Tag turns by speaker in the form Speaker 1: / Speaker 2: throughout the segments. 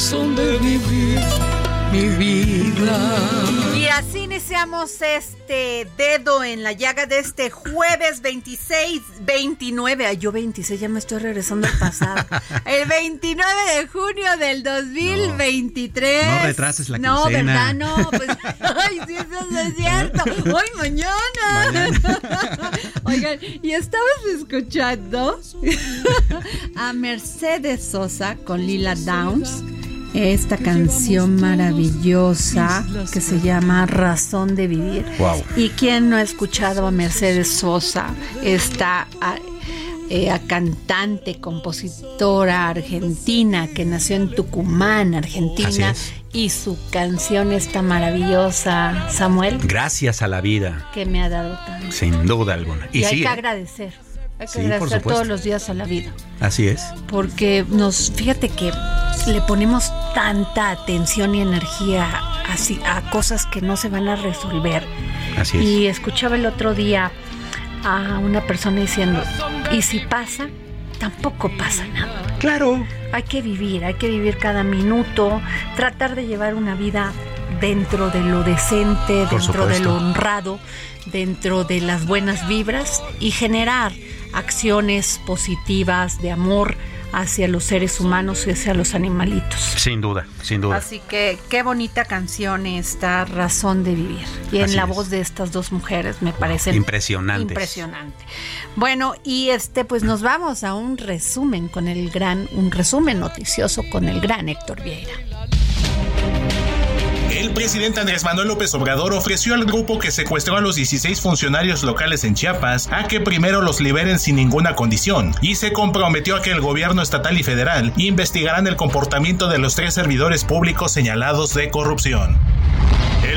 Speaker 1: Razón de vivir mi vida.
Speaker 2: Y así iniciamos este dedo en la llaga de este jueves 26, 29. Ay, yo 26, ya me estoy regresando al pasado. El 29 de junio del 2023.
Speaker 3: No retrases la
Speaker 2: No,
Speaker 3: quincena.
Speaker 2: ¿verdad? No, pues. Ay, sí, eso no es cierto. Hoy, mañana. Oigan, y estamos escuchando a Mercedes Sosa con Lila Downs. Esta canción maravillosa que se llama Razón de Vivir.
Speaker 3: Wow.
Speaker 2: ¿Y quién no ha escuchado a Mercedes Sosa? Esta a- eh, a cantante, compositora argentina que nació en Tucumán, Argentina. Y su canción está maravillosa, Samuel,
Speaker 3: Gracias a la vida,
Speaker 2: que me ha dado tanto.
Speaker 3: sin duda alguna.
Speaker 2: Y,
Speaker 3: Y,
Speaker 2: hay que
Speaker 3: ¿eh?
Speaker 2: agradecer. Hay que
Speaker 3: Sí,
Speaker 2: agradecer todos los días a la vida.
Speaker 3: así es.
Speaker 2: Porque nos, fíjate que le ponemos tanta atención y energía así, a cosas que no se van a resolver.
Speaker 3: Así es.
Speaker 2: Y escuchaba el otro día a una persona diciendo, y si pasa, tampoco pasa nada.
Speaker 3: Claro.
Speaker 2: Hay que vivir, hay que vivir cada minuto, tratar de llevar una vida dentro de lo decente, dentro de lo honrado, dentro de las buenas vibras y generar acciones positivas de amor hacia los seres humanos y hacia los animalitos.
Speaker 3: Sin duda, sin duda.
Speaker 2: Así que qué bonita canción esta Razón de Vivir. Y en
Speaker 3: Así
Speaker 2: la
Speaker 3: es.
Speaker 2: voz de estas dos mujeres me parece
Speaker 3: Impresionantes.
Speaker 2: impresionante. Bueno, y este pues nos vamos a un resumen con el gran, un resumen noticioso con el gran Héctor Vieira.
Speaker 4: El presidente Andrés Manuel López Obrador ofreció al grupo que secuestró a los 16 funcionarios locales en Chiapas a que primero los liberen sin ninguna condición y se comprometió a que el gobierno estatal y federal investigarán el comportamiento de los tres servidores públicos señalados de corrupción.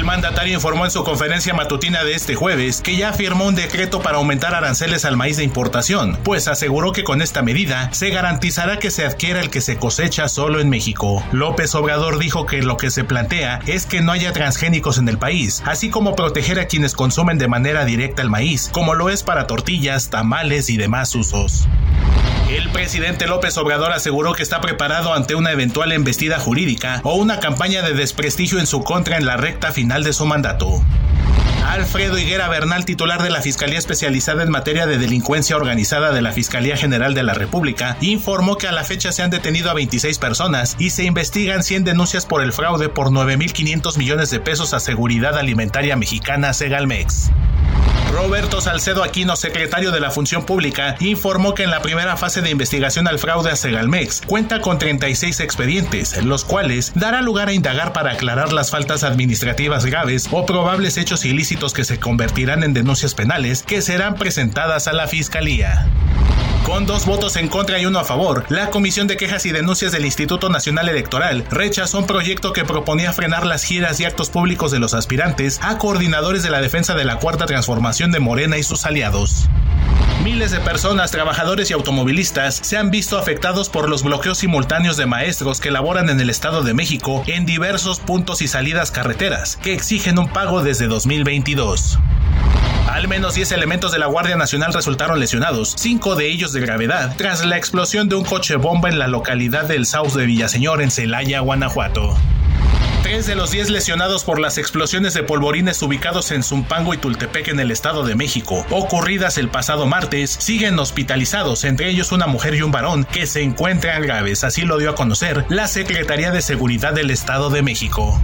Speaker 4: El mandatario informó en su conferencia matutina de este jueves que ya firmó un decreto para aumentar aranceles al maíz de importación, pues aseguró que con esta medida se garantizará que se adquiera el que se cosecha solo en México. López Obrador dijo que lo que se plantea es que no haya transgénicos en el país, así como proteger a quienes consumen de manera directa el maíz, como lo es para tortillas, tamales y demás usos. El presidente López Obrador aseguró que está preparado ante una eventual embestida jurídica o una campaña de desprestigio en su contra en la recta final de su mandato. Alfredo Higuera Bernal, titular de la Fiscalía Especializada en Materia de Delincuencia Organizada de la Fiscalía General de la República, informó que a la fecha se han detenido a 26 personas y se investigan 100 denuncias por el fraude por 9.500 millones de pesos a Seguridad Alimentaria Mexicana Segalmex. Roberto Salcedo Aquino, secretario de la Función Pública, informó que en la primera fase de investigación al fraude a Segalmex cuenta con 36 expedientes, los cuales dará lugar a indagar para aclarar las faltas administrativas graves o probables hechos ilícitos que se convertirán en denuncias penales que serán presentadas a la Fiscalía. Con dos votos en contra y uno a favor, la Comisión de Quejas y Denuncias del Instituto Nacional Electoral rechazó un proyecto que proponía frenar las giras y actos públicos de los aspirantes a coordinadores de la defensa de la Cuarta Transformación de Morena y sus aliados. Miles de personas, trabajadores y automovilistas se han visto afectados por los bloqueos simultáneos de maestros que laboran en el Estado de México en diversos puntos y salidas carreteras, que exigen un pago desde 2022. Al menos 10 elementos de la Guardia Nacional resultaron lesionados, 5 de ellos de gravedad, tras la explosión de un coche bomba en la localidad del Saus de Villaseñor en Celaya, Guanajuato. Tres de los 10 lesionados por las explosiones de polvorines ubicados en Zumpango y Tultepec en el Estado de México, ocurridas el pasado martes, siguen hospitalizados, entre ellos una mujer y un varón que se encuentran graves, así lo dio a conocer la Secretaría de Seguridad del Estado de México.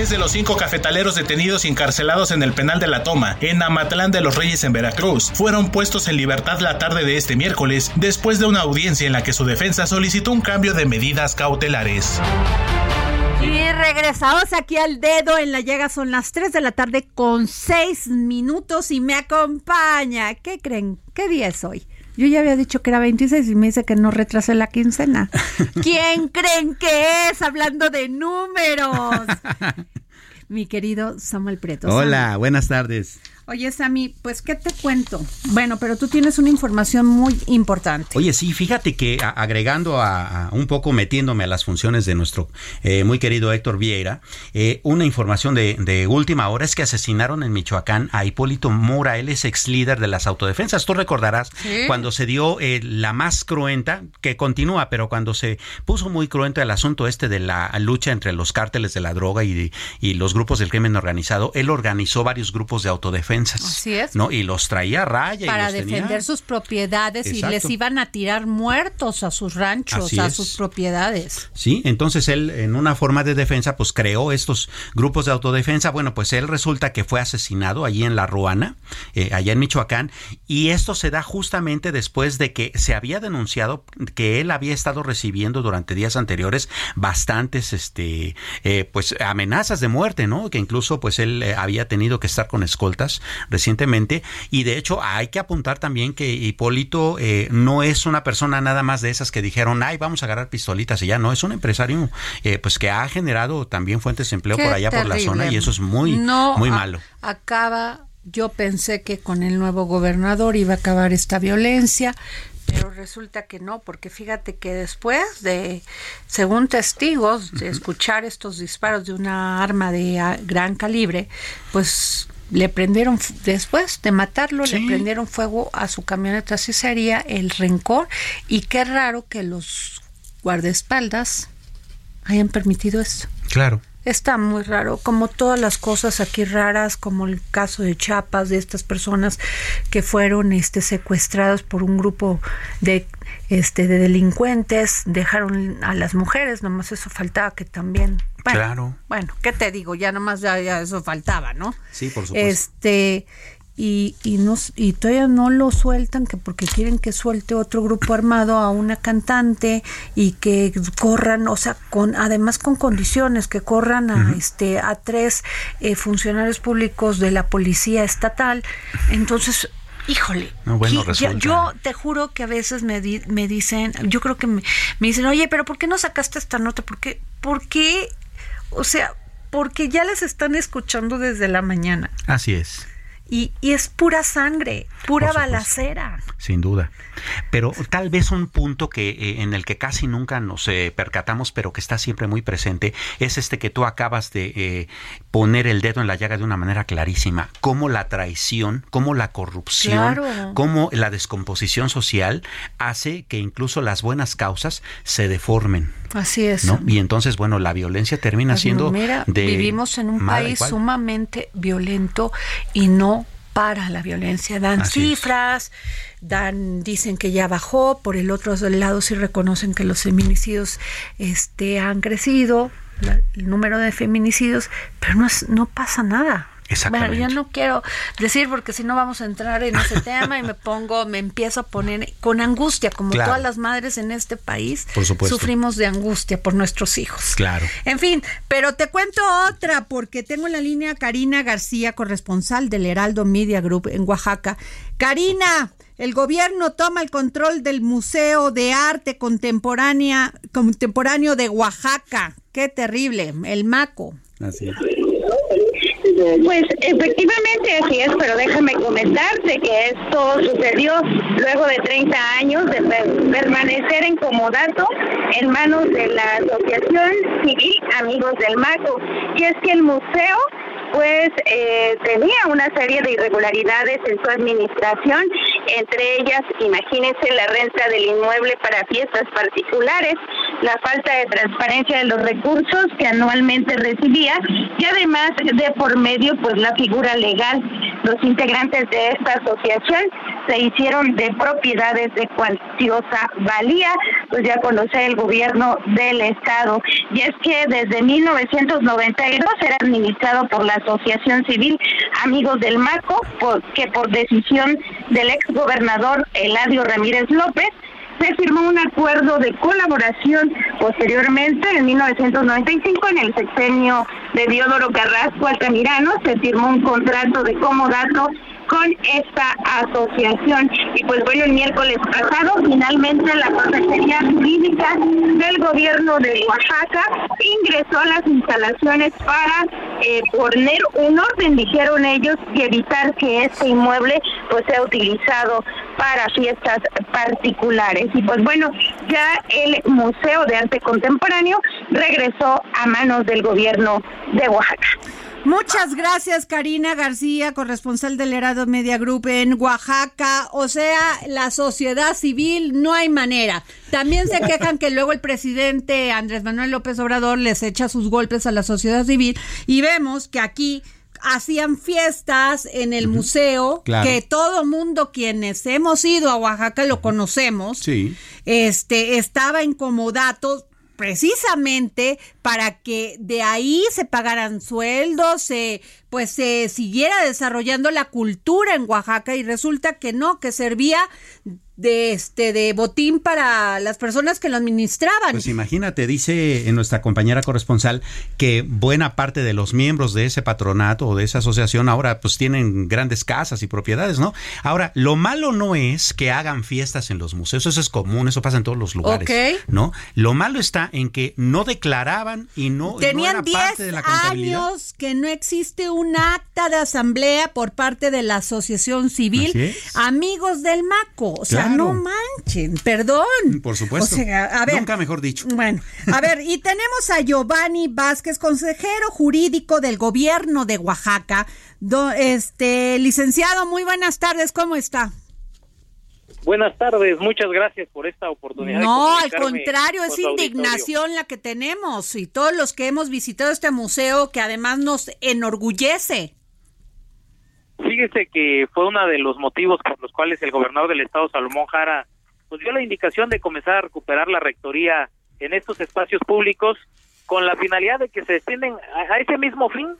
Speaker 4: De los cinco cafetaleros detenidos y encarcelados en el penal de la Toma, en Amatlán de los Reyes en Veracruz, fueron puestos en libertad la tarde de este miércoles, después de una audiencia en la que su defensa solicitó un cambio de medidas cautelares.
Speaker 2: Y regresamos aquí al dedo en la llaga. Son las 3 de la tarde con 6 minutos y me acompaña. ¿Qué creen? ¿Qué día es hoy? Yo ya había dicho que era 26 y me dice que no retrasé la quincena. ¿Quién creen que es? Hablando de números. Mi querido Samuel Preto.
Speaker 3: Hola, buenas tardes.
Speaker 2: Oye, Sammy, pues, ¿qué te cuento? Bueno, pero tú tienes una información muy importante.
Speaker 3: Oye, sí, fíjate que agregando a, un poco, metiéndome a las funciones de nuestro eh, muy querido Héctor Vieira, eh, una información de, última hora es que asesinaron en Michoacán a Hipólito Mora, él es ex líder de las autodefensas. Tú recordarás cuando se dio eh, la más cruenta, que continúa, pero cuando se puso muy cruento el asunto este de la lucha entre los cárteles de la droga y, y los grupos del crimen organizado, él organizó varios grupos de autodefensa
Speaker 2: Así es.
Speaker 3: ¿no? Y los traía a raya.
Speaker 2: Para defender sus propiedades y les iban a tirar muertos a sus ranchos, a sus propiedades.
Speaker 3: Sí, entonces él en una forma de defensa pues creó estos grupos de autodefensa. Bueno, pues él resulta que fue asesinado allí en La Ruana, eh, allá en Michoacán, y esto se da justamente después de que se había denunciado que él había estado recibiendo durante días anteriores bastantes este eh, pues amenazas de muerte, ¿no? Que incluso pues él eh, había tenido que estar con escoltas recientemente. Y de hecho hay que apuntar también que Hipólito eh, no es una persona nada más de esas que dijeron, ay, vamos a agarrar pistolitas y ya no, es un empresario eh, pues que ha generado también fuentes de empleo por allá por la zona y eso es muy, muy malo.
Speaker 2: Acaba yo pensé que con el nuevo gobernador iba a acabar esta violencia, pero resulta que no, porque fíjate que después de, según testigos, de escuchar estos disparos de una arma de gran calibre, pues le prendieron, después de matarlo, le prendieron fuego a su camioneta. Así sería el rencor. Y qué raro que los guardaespaldas hayan permitido eso.
Speaker 3: Claro.
Speaker 2: Está muy raro, como todas las cosas aquí raras, como el caso de Chiapas, de estas personas que fueron este, secuestradas por un grupo de, este, de delincuentes, dejaron a las mujeres, nomás eso faltaba que también bueno,
Speaker 3: claro.
Speaker 2: Bueno, ¿qué te digo? Ya nomás ya, eso faltaba, ¿no?
Speaker 3: Sí, por supuesto.
Speaker 2: Este, y, y, nos, y todavía no lo sueltan que porque quieren que suelte otro grupo armado a una cantante y que corran, o sea, con además con condiciones que corran a este a tres eh, funcionarios públicos de la policía estatal. Entonces, híjole, yo te juro que a veces me, me dicen, yo creo que me, me, dicen, oye, pero ¿por qué no sacaste esta nota? ¿Por qué, ¿Por qué o sea, porque ya las están escuchando desde la mañana.
Speaker 3: Así es.
Speaker 2: Y, es pura sangre, pura balacera.
Speaker 3: Sin duda. Pero tal vez un punto que eh, en el que casi nunca nos eh, percatamos, pero que está siempre muy presente, es este que tú acabas de eh, poner el dedo en la llaga de una manera clarísima. Cómo la traición, cómo la corrupción, cómo la descomposición social hace que incluso las buenas causas se deformen.
Speaker 2: Así es.
Speaker 3: Y entonces, bueno, la violencia termina siendo de
Speaker 2: vivimos en un país sumamente violento y no para la violencia. Dan cifras, dan, dicen que ya bajó, por el otro lado sí reconocen que los feminicidios este, han crecido, el número de feminicidios, pero no, no pasa nada. Bueno, ya no quiero decir porque si no vamos a entrar en ese tema y me pongo, me empiezo a poner con angustia, como todas las madres en este país sufrimos de angustia por nuestros hijos.
Speaker 3: Claro.
Speaker 2: En fin, pero te cuento otra porque tengo en la línea Karina García, corresponsal del Heraldo Media Group en Oaxaca. Karina, el gobierno toma el control del Museo de Arte Contemporánea, Contemporáneo de Oaxaca. Qué terrible, el MACO.
Speaker 3: Así es.
Speaker 5: Pues efectivamente así es, pero déjame comentarte que esto sucedió luego de 30 años de permanecer en comodato en manos de la Asociación Civil Amigos del Maco. Y es que el museo pues eh, tenía una serie de irregularidades en su administración, entre ellas, imagínense la renta del inmueble para fiestas particulares, la falta de transparencia de los recursos que anualmente recibía y además de por medio pues la figura legal. Los integrantes de esta asociación se hicieron de propiedades de cuantiosa valía, pues ya conoce el gobierno del estado. Y es que desde 1992 era administrado por la Asociación Civil Amigos del Maco, que por decisión del ex gobernador Eladio Ramírez López se firmó un acuerdo de colaboración posteriormente en 1995 en el sexenio de Diodoro Carrasco Altamirano se firmó un contrato de comodato con esta asociación. Y pues bueno, el miércoles pasado finalmente la Consejería Jurídica del Gobierno de Oaxaca ingresó a las instalaciones para eh, poner un orden, dijeron ellos, y evitar que este inmueble pues sea utilizado para fiestas particulares. Y pues bueno, ya el Museo de Arte Contemporáneo regresó a manos del gobierno de Oaxaca.
Speaker 2: Muchas gracias, Karina García, corresponsal del Herado Media Group en Oaxaca. O sea, la sociedad civil no hay manera. También se quejan que luego el presidente Andrés Manuel López Obrador les echa sus golpes a la sociedad civil y vemos que aquí hacían fiestas en el museo que todo mundo quienes hemos ido a Oaxaca lo conocemos.
Speaker 3: Sí.
Speaker 2: Este estaba incomodato precisamente para que de ahí se pagaran sueldos, se pues se siguiera desarrollando la cultura en Oaxaca y resulta que no, que servía de este de botín para las personas que lo administraban.
Speaker 3: Pues imagínate, dice en nuestra compañera corresponsal que buena parte de los miembros de ese patronato o de esa asociación ahora pues tienen grandes casas y propiedades, ¿no? Ahora, lo malo no es que hagan fiestas en los museos, eso es común, eso pasa en todos los lugares, ¿no? Lo malo está en que no declaraban y no
Speaker 2: tenían 10 años que no existe un acta de asamblea por parte de la Asociación Civil Amigos del Maco, o sea, no manchen, perdón.
Speaker 3: Por supuesto. a ver, Nunca mejor dicho.
Speaker 2: Bueno, a ver, y tenemos a Giovanni Vázquez, consejero jurídico del gobierno de Oaxaca. este, licenciado, muy buenas tardes, ¿cómo está?
Speaker 6: Buenas tardes, muchas gracias por esta oportunidad.
Speaker 2: No, al contrario, es indignación la que tenemos y todos los que hemos visitado este museo que además nos enorgullece.
Speaker 6: Fíjese que fue uno de los motivos por los cuales el gobernador del estado, Salomón Jara, pues dio la indicación de comenzar a recuperar la rectoría en estos espacios públicos con la finalidad de que se destinen a, ese mismo fin,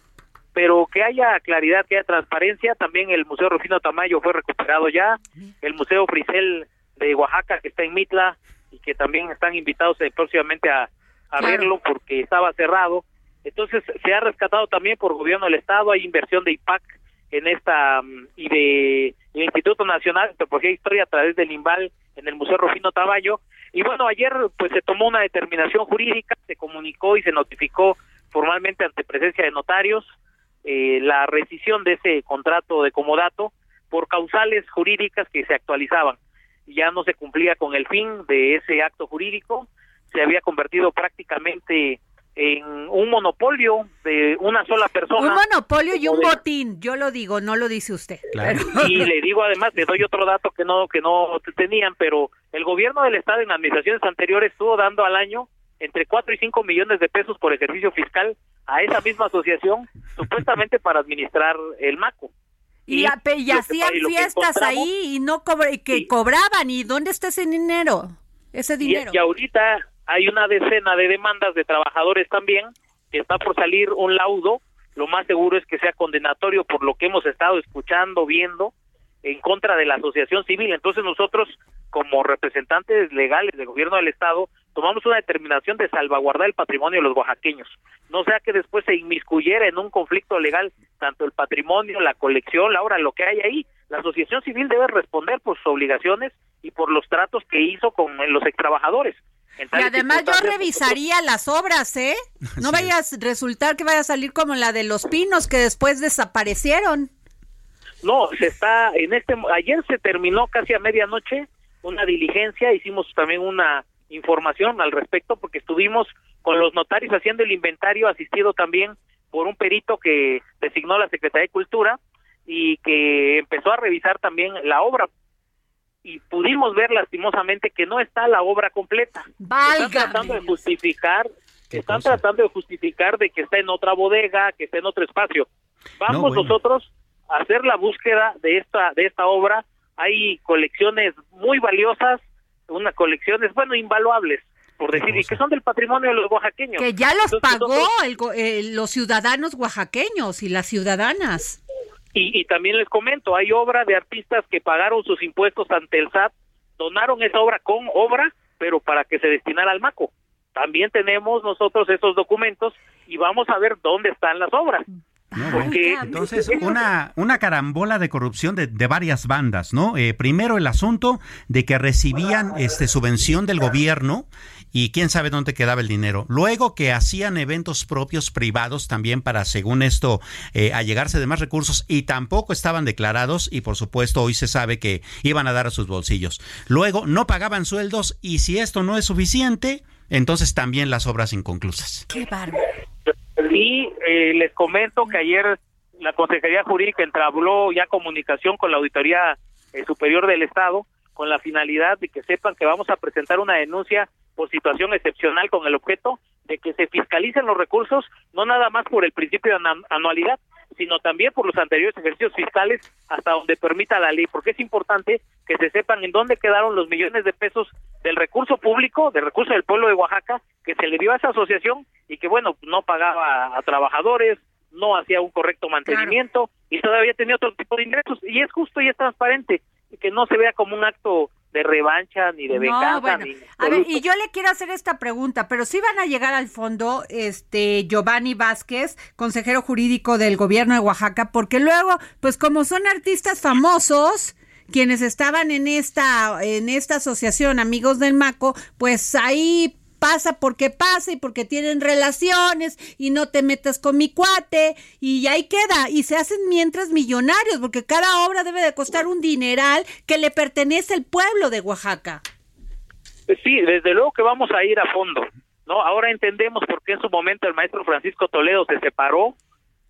Speaker 6: pero que haya claridad, que haya transparencia. También el Museo Rufino Tamayo fue recuperado ya, el Museo Frisel de Oaxaca que está en Mitla y que también están invitados eh, próximamente a, verlo porque estaba cerrado. Entonces se ha rescatado también por gobierno del estado, hay inversión de IPAC en esta mm, y de el Instituto Nacional de Antropología e Historia a través del INVAL en el Museo Rufino Tamayo y bueno ayer pues se tomó una determinación jurídica se comunicó y se notificó formalmente ante presencia de notarios eh, la rescisión de ese contrato de comodato por causales jurídicas que se actualizaban. Ya no se cumplía con el fin de ese acto jurídico, se había convertido prácticamente en un monopolio de una sola persona.
Speaker 2: Un monopolio y un botín, yo lo digo, no lo dice usted.
Speaker 6: Y le digo además, le doy otro dato que no que no tenían, pero el gobierno del estado en administraciones anteriores estuvo dando al año entre 4 y 5 millones de pesos por ejercicio fiscal a esa misma asociación, supuestamente para administrar el MACO.
Speaker 2: Y, hacían fiestas ahí y no que cobraban. ¿Y dónde está ese dinero? Ese dinero.
Speaker 6: y ahorita hay una decena de demandas de trabajadores también, que está por salir un laudo, lo más seguro es que sea condenatorio por lo que hemos estado escuchando, viendo, en contra de la asociación civil. Entonces nosotros, como representantes legales del gobierno del Estado, tomamos una determinación de salvaguardar el patrimonio de los oaxaqueños. No sea que después se inmiscuyera en un conflicto legal tanto el patrimonio, la colección, la obra, lo que hay ahí. La asociación civil debe responder por sus obligaciones y por los tratos que hizo con los extrabajadores.
Speaker 2: Y además yo revisaría las obras, ¿eh? No vayas a resultar que vaya a salir como la de los pinos que después desaparecieron.
Speaker 6: No, se está en este ayer se terminó casi a medianoche una diligencia, hicimos también una información al respecto porque estuvimos con los notarios haciendo el inventario asistido también por un perito que designó la Secretaría de Cultura y que empezó a revisar también la obra y pudimos ver lastimosamente que no está la obra completa. Están tratando de justificar, están tratando de justificar de que está en otra bodega, que está en otro espacio. Vamos nosotros a hacer la búsqueda de esta de esta obra. Hay colecciones muy valiosas, unas colecciones, bueno, invaluables, por decir, y que son del patrimonio de los oaxaqueños.
Speaker 2: Que ya los pagó el, los ciudadanos oaxaqueños y las ciudadanas.
Speaker 6: Y, también les comento, hay obra de artistas que pagaron sus impuestos ante el SAT, donaron esa obra con obra, pero para que se destinara al MACO. También tenemos nosotros esos documentos y vamos a ver dónde están las obras.
Speaker 3: entonces, una, una carambola de corrupción de, de varias bandas, ¿no? Eh, primero el asunto de que recibían este subvención del gobierno y quién sabe dónde quedaba el dinero. Luego que hacían eventos propios privados también para, según esto, eh, allegarse de más recursos y tampoco estaban declarados y por supuesto hoy se sabe que iban a dar a sus bolsillos. Luego no pagaban sueldos y si esto no es suficiente, entonces también las obras inconclusas.
Speaker 2: Qué bárbaro.
Speaker 6: Y eh, les comento que ayer la Consejería Jurídica entabló ya comunicación con la Auditoría eh, Superior del Estado con la finalidad de que sepan que vamos a presentar una denuncia por situación excepcional con el objeto de que se fiscalicen los recursos, no nada más por el principio de anualidad, sino también por los anteriores ejercicios fiscales hasta donde permita la ley, porque es importante que se sepan en dónde quedaron los millones de pesos del recurso público, del recurso del pueblo de Oaxaca, que se le dio a esa asociación y que, bueno, no pagaba a trabajadores, no hacía un correcto mantenimiento y todavía tenía otro tipo de ingresos. Y es justo y es transparente que no se vea como un acto de revancha ni de venganza. ni
Speaker 2: a ver, y yo le quiero hacer esta pregunta, pero si van a llegar al fondo este Giovanni Vázquez, consejero jurídico del gobierno de Oaxaca, porque luego, pues como son artistas famosos, quienes estaban en esta en esta asociación Amigos del Maco, pues ahí pasa porque pasa y porque tienen relaciones y no te metas con mi cuate y ahí queda y se hacen mientras millonarios porque cada obra debe de costar un dineral que le pertenece al pueblo de Oaxaca.
Speaker 6: Sí, desde luego que vamos a ir a fondo. No, ahora entendemos por qué en su momento el maestro Francisco Toledo se separó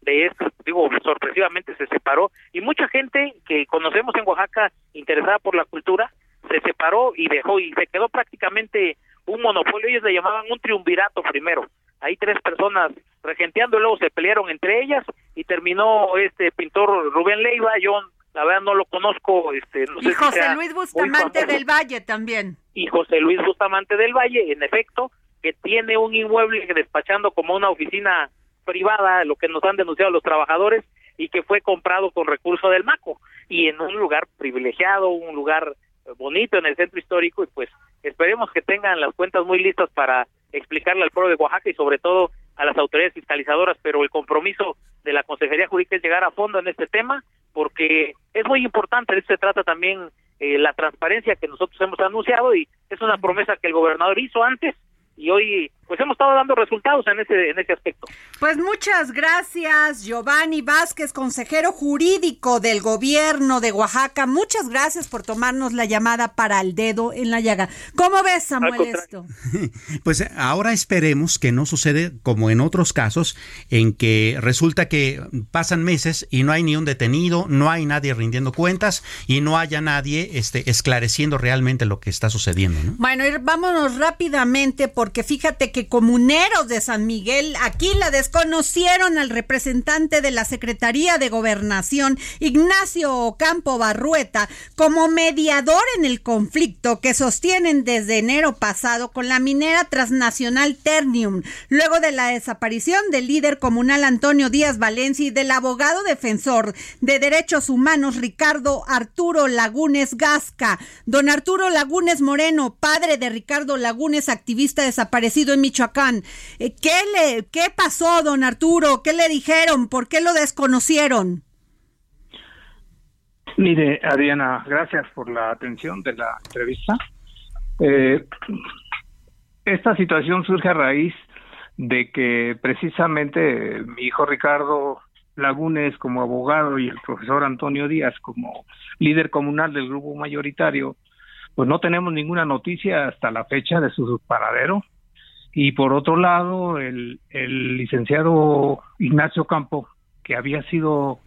Speaker 6: de esto, digo, sorpresivamente se separó y mucha gente que conocemos en Oaxaca interesada por la cultura se separó y dejó y se quedó prácticamente un monopolio, ellos le llamaban un triunvirato primero. Hay tres personas regenteando y luego se pelearon entre ellas y terminó este pintor Rubén Leiva, yo la verdad no lo conozco. Este, no
Speaker 2: y José Luis Bustamante del Valle también.
Speaker 6: Y José Luis Bustamante del Valle, en efecto, que tiene un inmueble despachando como una oficina privada, lo que nos han denunciado los trabajadores, y que fue comprado con recurso del MACO, y en un lugar privilegiado, un lugar bonito en el centro histórico, y pues Esperemos que tengan las cuentas muy listas para explicarle al pueblo de Oaxaca y sobre todo a las autoridades fiscalizadoras, pero el compromiso de la Consejería Jurídica es llegar a fondo en este tema porque es muy importante, de esto se trata también eh, la transparencia que nosotros hemos anunciado y es una promesa que el gobernador hizo antes y hoy pues hemos estado dando resultados en ese en ese aspecto.
Speaker 2: Pues muchas gracias, Giovanni Vázquez, consejero jurídico del gobierno de Oaxaca. Muchas gracias por tomarnos la llamada para el dedo en la llaga. ¿Cómo ves, Samuel, esto?
Speaker 3: Pues ahora esperemos que no sucede como en otros casos, en que resulta que pasan meses y no hay ni un detenido, no hay nadie rindiendo cuentas y no haya nadie este, esclareciendo realmente lo que está sucediendo.
Speaker 2: Bueno, vámonos rápidamente porque fíjate que comuneros de San Miguel aquí la desconocieron al representante de la Secretaría de Gobernación, Ignacio Ocampo Barrueta, como mediador en el conflicto que sostienen desde enero pasado con la minera transnacional Ternium, luego de la desaparición del líder comunal Antonio Díaz Valencia y del abogado defensor de derechos humanos Ricardo Arturo Lagunes Gasca. Don Arturo Lagunes Moreno, padre de Ricardo Lagunes, activista desaparecido en Michoacán. Eh, ¿Qué, le, ¿Qué pasó, don Arturo? ¿Qué le dijeron? ¿Por qué lo desconocieron?
Speaker 7: Mire, Adriana, gracias por la atención de la entrevista. Eh, esta situación surge a raíz de que precisamente mi hijo Ricardo Lagunes como abogado y el profesor Antonio Díaz como líder comunal del grupo mayoritario, pues no tenemos ninguna noticia hasta la fecha de su paradero y por otro lado el, el licenciado Ignacio Campo que había sido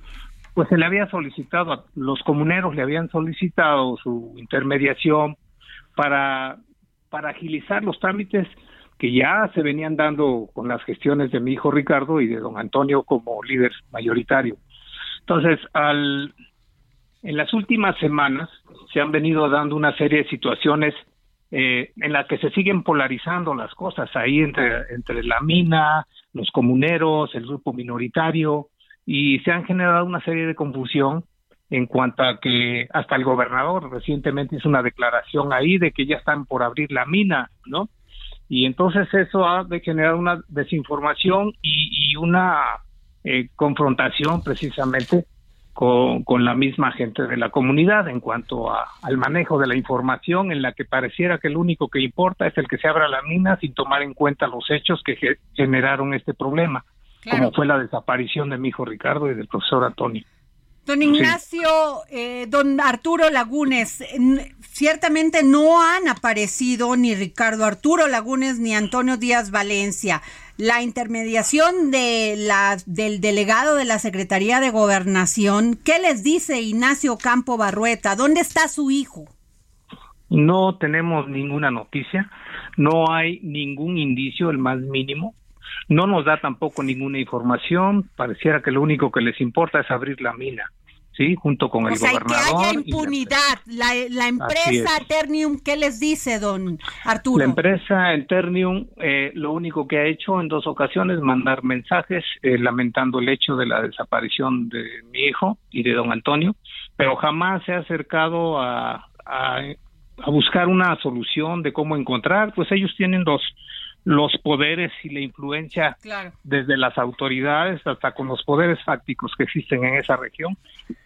Speaker 7: pues se le había solicitado los comuneros le habían solicitado su intermediación para para agilizar los trámites que ya se venían dando con las gestiones de mi hijo Ricardo y de don Antonio como líder mayoritario. Entonces, al, en las últimas semanas se han venido dando una serie de situaciones eh, en la que se siguen polarizando las cosas ahí entre, entre la mina, los comuneros, el grupo minoritario, y se han generado una serie de confusión en cuanto a que hasta el gobernador recientemente hizo una declaración ahí de que ya están por abrir la mina, ¿no? Y entonces eso ha de generar una desinformación y, una eh, confrontación precisamente con, con, la misma gente de la comunidad en cuanto a, al manejo de la información en la que pareciera que lo único que importa es el que se abra la mina sin tomar en cuenta los hechos que generaron este problema, como fue la desaparición de mi hijo Ricardo y del profesor Antonio.
Speaker 2: Don Ignacio, eh, don Arturo Lagunes, ciertamente no han aparecido ni Ricardo Arturo Lagunes ni Antonio Díaz Valencia la intermediación de la, del delegado de la Secretaría de Gobernación. ¿Qué les dice Ignacio Campo Barrueta? ¿Dónde está su hijo?
Speaker 7: No tenemos ninguna noticia, no hay ningún indicio, el más mínimo. No nos da tampoco ninguna información, pareciera que lo único que les importa es abrir la mina. ¿Sí? Junto con el gobernador.
Speaker 2: que haya impunidad. La, la, empresa Eternium, ¿qué les dice, don Arturo?
Speaker 7: La empresa Eternium eh, lo único que ha hecho en dos ocasiones mandar mensajes eh, lamentando el hecho de la desaparición de mi hijo y de don Antonio, pero jamás se ha acercado a, a, a buscar una solución de cómo encontrar, pues ellos tienen dos los poderes y la influencia desde las autoridades hasta con los poderes fácticos que existen en esa región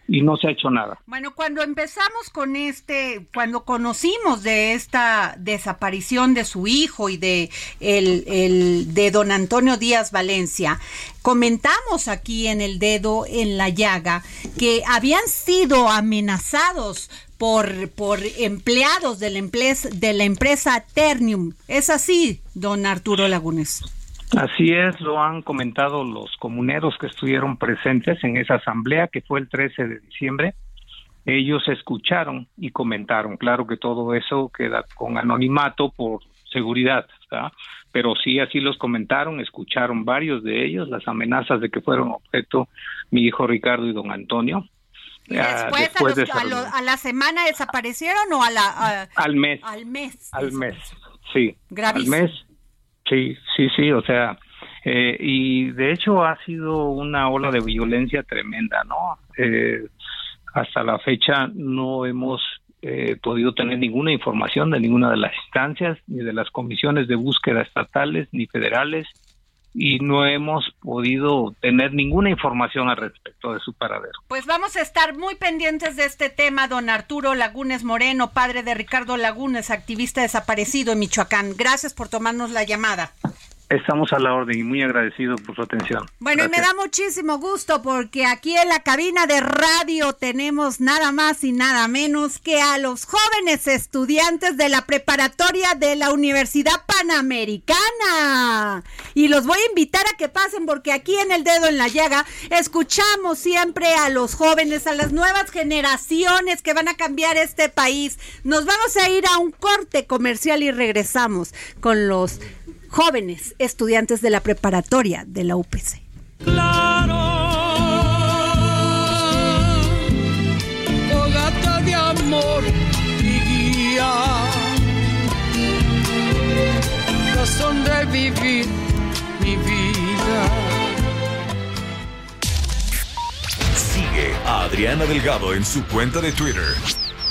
Speaker 7: y no se ha hecho nada.
Speaker 2: Bueno, cuando empezamos con este, cuando conocimos de esta desaparición de su hijo y de el, el de don Antonio Díaz Valencia, comentamos aquí en el dedo en la llaga que habían sido amenazados por, por empleados de la, empresa, de la empresa Ternium. ¿Es así, don Arturo Lagunes?
Speaker 7: Así es, lo han comentado los comuneros que estuvieron presentes en esa asamblea que fue el 13 de diciembre. Ellos escucharon y comentaron. Claro que todo eso queda con anonimato por seguridad, pero sí así los comentaron, escucharon varios de ellos las amenazas de que fueron objeto mi hijo Ricardo y don Antonio
Speaker 2: después, a, la semana desaparecieron o a la
Speaker 7: al mes.
Speaker 2: al mes
Speaker 7: al mes sí. Al mes sí sí sí o sea eh, y de hecho ha sido una ola de violencia tremenda no eh, hasta la fecha no hemos eh, podido tener ninguna información de ninguna de las instancias ni de las comisiones de búsqueda estatales ni federales y no hemos podido tener ninguna información al respecto de su paradero.
Speaker 2: Pues vamos a estar muy pendientes de este tema, don Arturo Lagunes Moreno, padre de Ricardo Lagunes, activista desaparecido en Michoacán. Gracias por tomarnos la llamada.
Speaker 7: Estamos a la orden y muy agradecidos por su atención.
Speaker 2: Bueno, y me da muchísimo gusto porque aquí en la cabina de radio tenemos nada más y nada menos que a los jóvenes estudiantes de la preparatoria de la Universidad Panamericana. Y los voy a invitar a que pasen porque aquí en el dedo en la llaga escuchamos siempre a los jóvenes, a las nuevas generaciones que van a cambiar este país. Nos vamos a ir a un corte comercial y regresamos con los jóvenes estudiantes de la preparatoria de la UPC.
Speaker 1: Claro, fogata de amor y guía, razón de vivir mi vida.
Speaker 8: Sigue a Adriana Delgado en su cuenta de Twitter,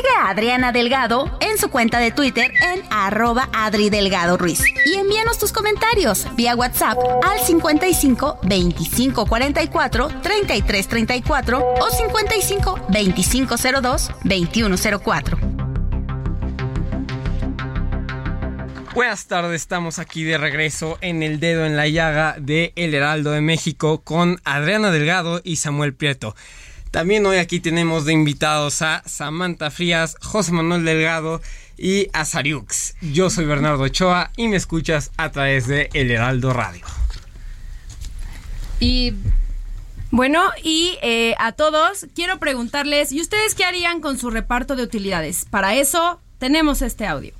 Speaker 9: Sigue a Adriana Delgado en su cuenta de Twitter en arroba Adri Delgado Ruiz. Y envíanos tus comentarios vía WhatsApp al 55 25 44 33 34 o 55 25 02 21 04.
Speaker 10: Buenas tardes, estamos aquí de regreso en el dedo en la llaga de El Heraldo de México con Adriana Delgado y Samuel Prieto. También hoy aquí tenemos de invitados a Samantha Frías, José Manuel Delgado y a Sariux. Yo soy Bernardo Ochoa y me escuchas a través de El Heraldo Radio.
Speaker 11: Y bueno, y eh, a todos quiero preguntarles, ¿y ustedes qué harían con su reparto de utilidades? Para eso tenemos este audio.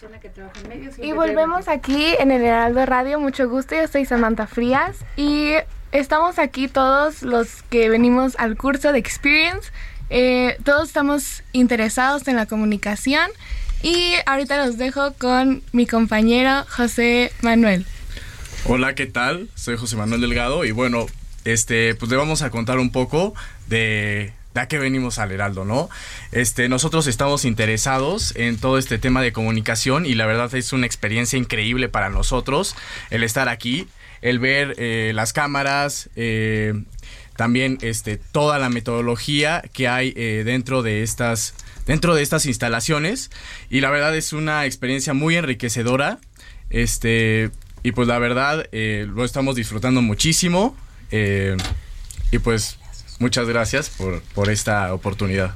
Speaker 12: Y volvemos aquí en el Heraldo Radio. Mucho gusto, yo soy Samantha Frías y estamos aquí todos los que venimos al curso de Experience. Eh, todos estamos interesados en la comunicación y ahorita los dejo con mi compañero José Manuel.
Speaker 13: Hola, ¿qué tal? Soy José Manuel Delgado y bueno, este, pues le vamos a contar un poco de de a qué venimos al Heraldo, ¿no? Este, nosotros estamos interesados en todo este tema de comunicación y la verdad es una experiencia increíble para nosotros el estar aquí, el ver eh, las cámaras, eh, también este, toda la metodología que hay eh, dentro de estas dentro de estas instalaciones y la verdad es una experiencia muy enriquecedora este y pues la verdad lo estamos disfrutando muchísimo y pues muchas gracias por, por esta oportunidad.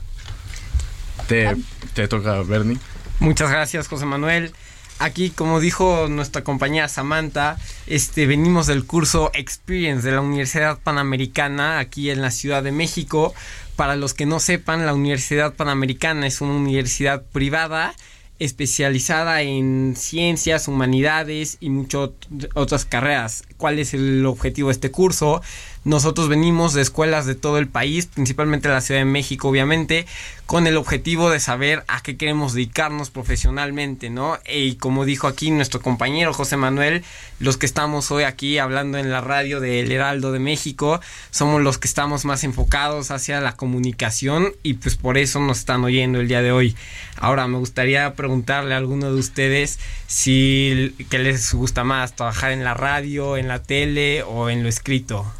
Speaker 13: Te, te toca, Bernie.
Speaker 10: Muchas gracias, José Manuel. aquí, como dijo nuestra compañera Samantha, este, venimos del curso Experience de la Universidad Panamericana aquí en la Ciudad de México. Para los que no sepan, la Universidad Panamericana es una universidad privada especializada en ciencias, humanidades y muchas otras carreras. ¿Cuál es el objetivo de este curso? Nosotros venimos de escuelas de todo el país, principalmente de la Ciudad de México, obviamente, con el objetivo de saber a qué queremos dedicarnos profesionalmente, ¿no? Y como dijo aquí nuestro compañero José Manuel, los que estamos hoy aquí hablando en la radio del Heraldo de México, somos los que estamos más enfocados hacia la comunicación y pues por eso nos están oyendo el día de hoy. Ahora me gustaría preguntarle a alguno de ustedes si qué les gusta más, trabajar en la radio, en la tele o en lo escrito.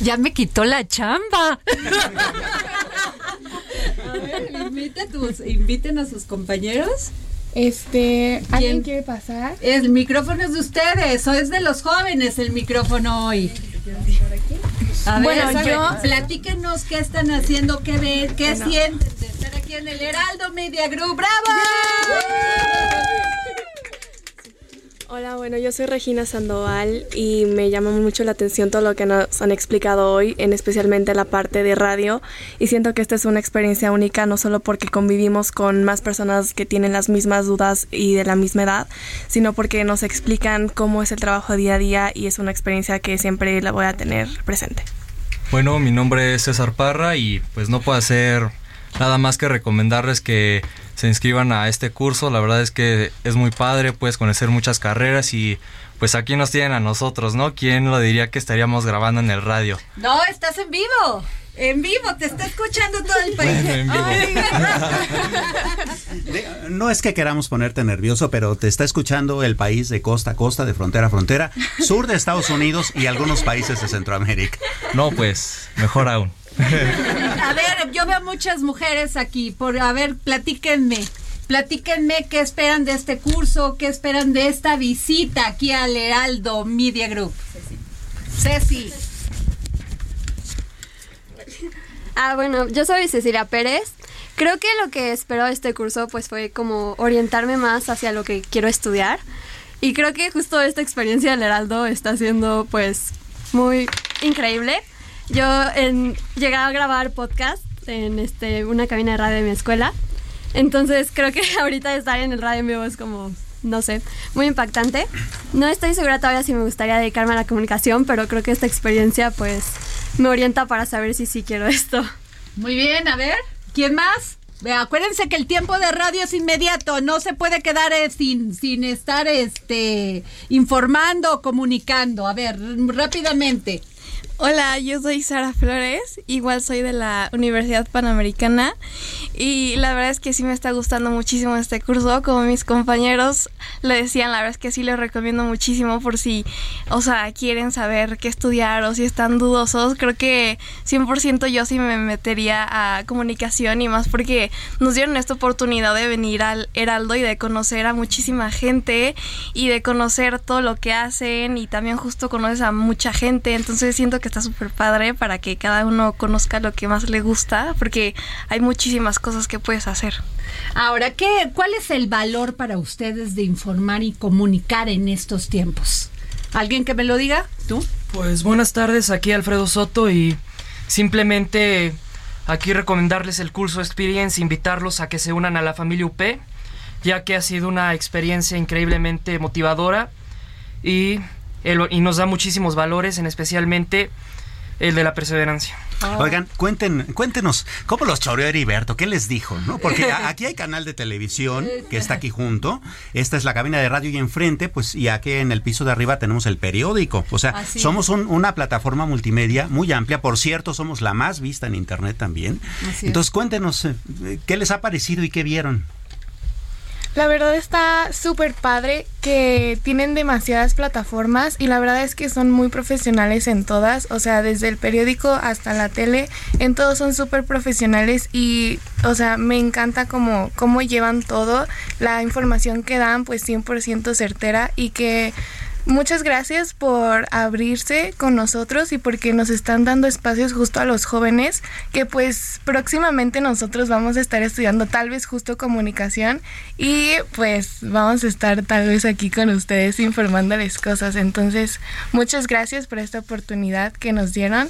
Speaker 14: Ya me quitó la chamba.
Speaker 2: A ver, inviten a sus compañeros.
Speaker 12: Este, ¿alguien quiere pasar?
Speaker 2: El micrófono es de ustedes, o es de los jóvenes el micrófono hoy. A ver, bueno, yo... platíquenos qué están haciendo, qué ven, qué sienten de estar aquí en el Heraldo Media Group. ¡Bravo!
Speaker 15: Hola, bueno, yo soy Regina Sandoval y me llama mucho la atención todo lo que nos han explicado hoy, en especialmente la parte de radio. Y siento que esta es una experiencia única, no solo porque convivimos con más personas que tienen las mismas dudas y de la misma edad, sino porque nos explican cómo es el trabajo día a día y es una experiencia que siempre la voy a tener presente.
Speaker 16: Bueno, mi nombre es César Parra y pues no puedo hacer nada más que recomendarles que se inscriban a este curso. La verdad es que es muy padre, puedes conocer muchas carreras y pues aquí nos tienen a nosotros, ¿no? ¿Quién lo diría que estaríamos grabando en el radio?
Speaker 2: No, estás en vivo. En vivo, te está escuchando todo el país.
Speaker 3: no es que queramos ponerte nervioso, pero te está escuchando el país de costa a costa, de frontera a frontera, sur de Estados Unidos y algunos países de Centroamérica.
Speaker 16: No, pues, mejor aún.
Speaker 2: A ver, yo veo muchas mujeres aquí. Por, a ver, platíquenme. Platíquenme qué esperan de este curso, qué esperan de esta visita aquí al Heraldo Media Group. Ceci.
Speaker 17: Ah, bueno, yo soy Cecilia Pérez. Creo que lo que espero de este curso pues fue como orientarme más hacia lo que quiero estudiar. Y creo que justo esta experiencia del Heraldo está siendo pues muy increíble. Yo en, llegué a grabar podcast en este, una cabina de radio de mi escuela. Entonces creo que ahorita estar en el radio en vivo es como, no sé, muy impactante. No estoy segura todavía si me gustaría dedicarme a la comunicación, pero creo que esta experiencia pues me orienta para saber si sí quiero esto.
Speaker 2: Muy bien, a ver, ¿quién más? Acuérdense que el tiempo de radio es inmediato, no se puede quedar eh, sin, sin estar este, informando, comunicando. A ver, rápidamente.
Speaker 18: Hola, yo soy Sara Flores, igual soy de la Universidad Panamericana y la verdad es que sí me está gustando muchísimo este curso, como mis compañeros le decían, la verdad es que sí lo recomiendo muchísimo por si, o sea, quieren saber qué estudiar o si están dudosos, creo que 100% yo sí me metería a comunicación y más porque nos dieron esta oportunidad de venir al Heraldo y de conocer a muchísima gente y de conocer todo lo que hacen y también justo conoces a mucha gente, entonces siento que está súper padre para que cada uno conozca lo que más le gusta, porque hay muchísimas cosas que puedes hacer.
Speaker 2: Ahora, ¿qué, ¿cuál es el valor para ustedes de informar y comunicar en estos tiempos? ¿Alguien que me lo diga? ¿Tú?
Speaker 19: Pues buenas tardes, aquí Alfredo Soto y simplemente aquí recomendarles el curso Experience, invitarlos a que se unan a la familia UP, ya que ha sido una experiencia increíblemente motivadora y y nos da muchísimos valores, en especialmente el de la perseverancia.
Speaker 3: Ah. Oigan, cuenten, cuéntenos, ¿cómo los choreó Heriberto? ¿Qué les dijo? ¿no? Porque aquí hay canal de televisión que está aquí junto. Esta es la cabina de radio y enfrente, pues, y aquí en el piso de arriba tenemos el periódico. O sea, somos una plataforma multimedia muy amplia. Por cierto, somos la más vista en internet también. Entonces, cuéntenos, eh, ¿qué les ha parecido y qué vieron?
Speaker 12: La verdad está súper padre que tienen demasiadas plataformas y la verdad es que son muy profesionales en todas, o sea, desde el periódico hasta la tele, en todos son súper profesionales y, o sea, me encanta cómo, cómo llevan todo, la información que dan pues 100% certera y que muchas gracias por abrirse con nosotros y porque nos están dando espacios justo a los jóvenes que pues próximamente nosotros vamos a estar estudiando tal vez justo comunicación y pues vamos a estar tal vez aquí con ustedes informándoles cosas. Entonces, muchas gracias por esta oportunidad que nos dieron.